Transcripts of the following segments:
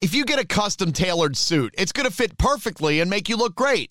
If you get a custom tailored suit, it's going to fit perfectly and make you look great.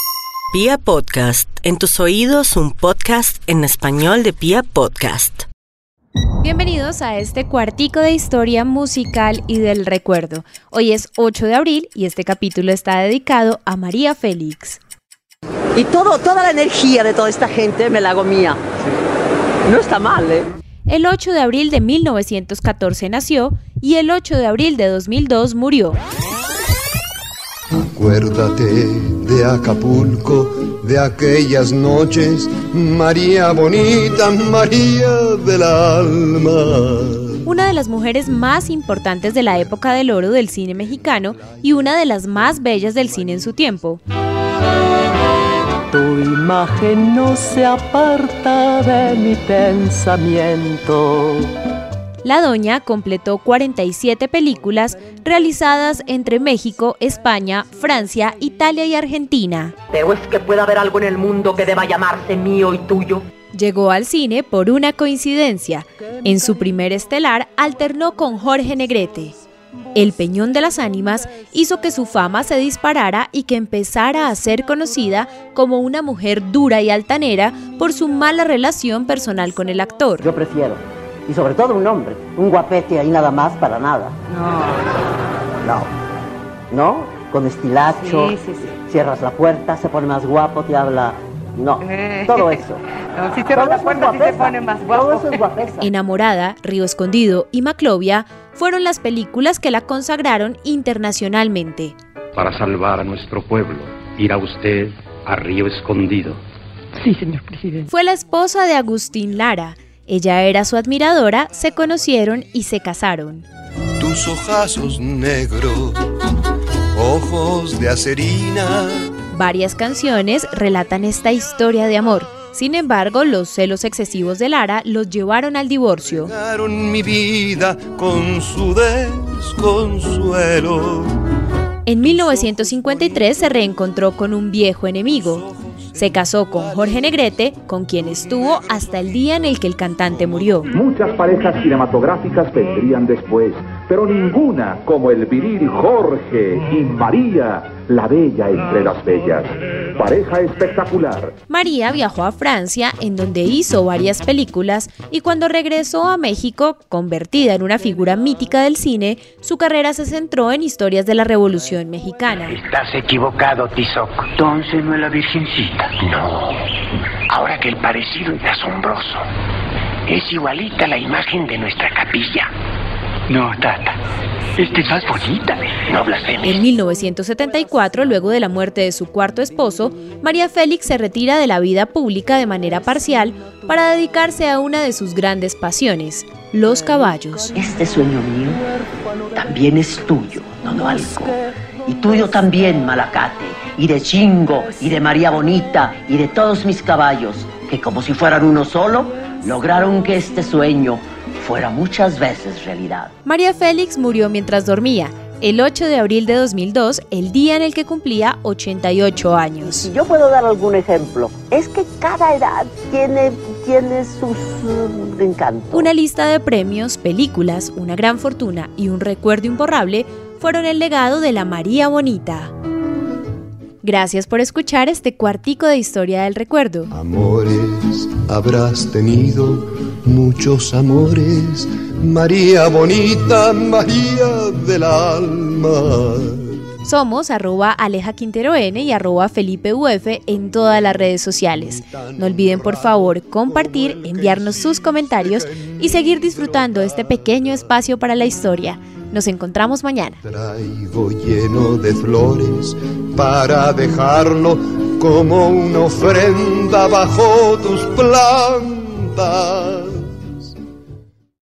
Pia Podcast, en tus oídos un podcast en español de Pia Podcast. Bienvenidos a este cuartico de historia musical y del recuerdo. Hoy es 8 de abril y este capítulo está dedicado a María Félix. Y todo, toda la energía de toda esta gente me la hago mía. No está mal, ¿eh? El 8 de abril de 1914 nació y el 8 de abril de 2002 murió. Acuérdate de Acapulco, de aquellas noches, María bonita, María del alma. Una de las mujeres más importantes de la época del oro del cine mexicano y una de las más bellas del cine en su tiempo. Tu imagen no se aparta de mi pensamiento. La doña completó 47 películas realizadas entre México, España, Francia, Italia y Argentina. Pero es que puede haber algo en el mundo que deba llamarse mío y tuyo. Llegó al cine por una coincidencia. En su primer estelar alternó con Jorge Negrete. El Peñón de las Ánimas hizo que su fama se disparara y que empezara a ser conocida como una mujer dura y altanera por su mala relación personal con el actor. Yo prefiero. Y sobre todo un hombre. Un guapete ahí nada más para nada. No. No. ¿No? Con estilacho. Sí, sí, sí. Cierras la puerta, se pone más guapo, te habla. No. Eh. Todo eso. No, si cierras Todo la puerta, sí te pone más Todo guapo. eso es guapesa. Enamorada, Río Escondido y Maclovia fueron las películas que la consagraron internacionalmente. Para salvar a nuestro pueblo, irá usted a Río Escondido. Sí, señor presidente. Fue la esposa de Agustín Lara. Ella era su admiradora, se conocieron y se casaron. Tus ojazos negros, ojos de acerina. Varias canciones relatan esta historia de amor. Sin embargo, los celos excesivos de Lara los llevaron al divorcio. Llegaron mi vida con su desconsuelo. En 1953 se reencontró con un viejo enemigo. Se casó con Jorge Negrete, con quien estuvo hasta el día en el que el cantante murió. Muchas parejas cinematográficas vendrían después, pero ninguna como el viril Jorge y María, la bella entre las bellas. Pareja espectacular. María viajó a Francia, en donde hizo varias películas, y cuando regresó a México, convertida en una figura mítica del cine, su carrera se centró en historias de la Revolución Mexicana. Estás equivocado, Tizoc. Entonces no es la Virgencita. No. Ahora que el parecido es asombroso. Es igualita a la imagen de nuestra capilla. No, Tata. Esta es más bonita. No blasfemes. En 1974, luego de la muerte de su cuarto esposo, María Félix se retira de la vida pública de manera parcial para dedicarse a una de sus grandes pasiones, los caballos. Este sueño mío también es tuyo, Don Alco. Y tuyo también, Malacate. Y de Chingo, y de María Bonita, y de todos mis caballos, que como si fueran uno solo, lograron que este sueño fuera muchas veces realidad. María Félix murió mientras dormía, el 8 de abril de 2002, el día en el que cumplía 88 años. Si yo puedo dar algún ejemplo, es que cada edad tiene, tiene sus uh, encantos. Una lista de premios, películas, una gran fortuna y un recuerdo imborrable fueron el legado de la María Bonita. Gracias por escuchar este cuartico de historia del recuerdo. Amores habrás tenido, muchos amores. María bonita, María del alma. Somos arroba Aleja Quintero N y arroba Felipe UF en todas las redes sociales. No olviden por favor compartir, enviarnos sus comentarios y seguir disfrutando este pequeño espacio para la historia. Nos encontramos mañana. Traigo lleno de flores para dejarlo como una ofrenda bajo tus plantas.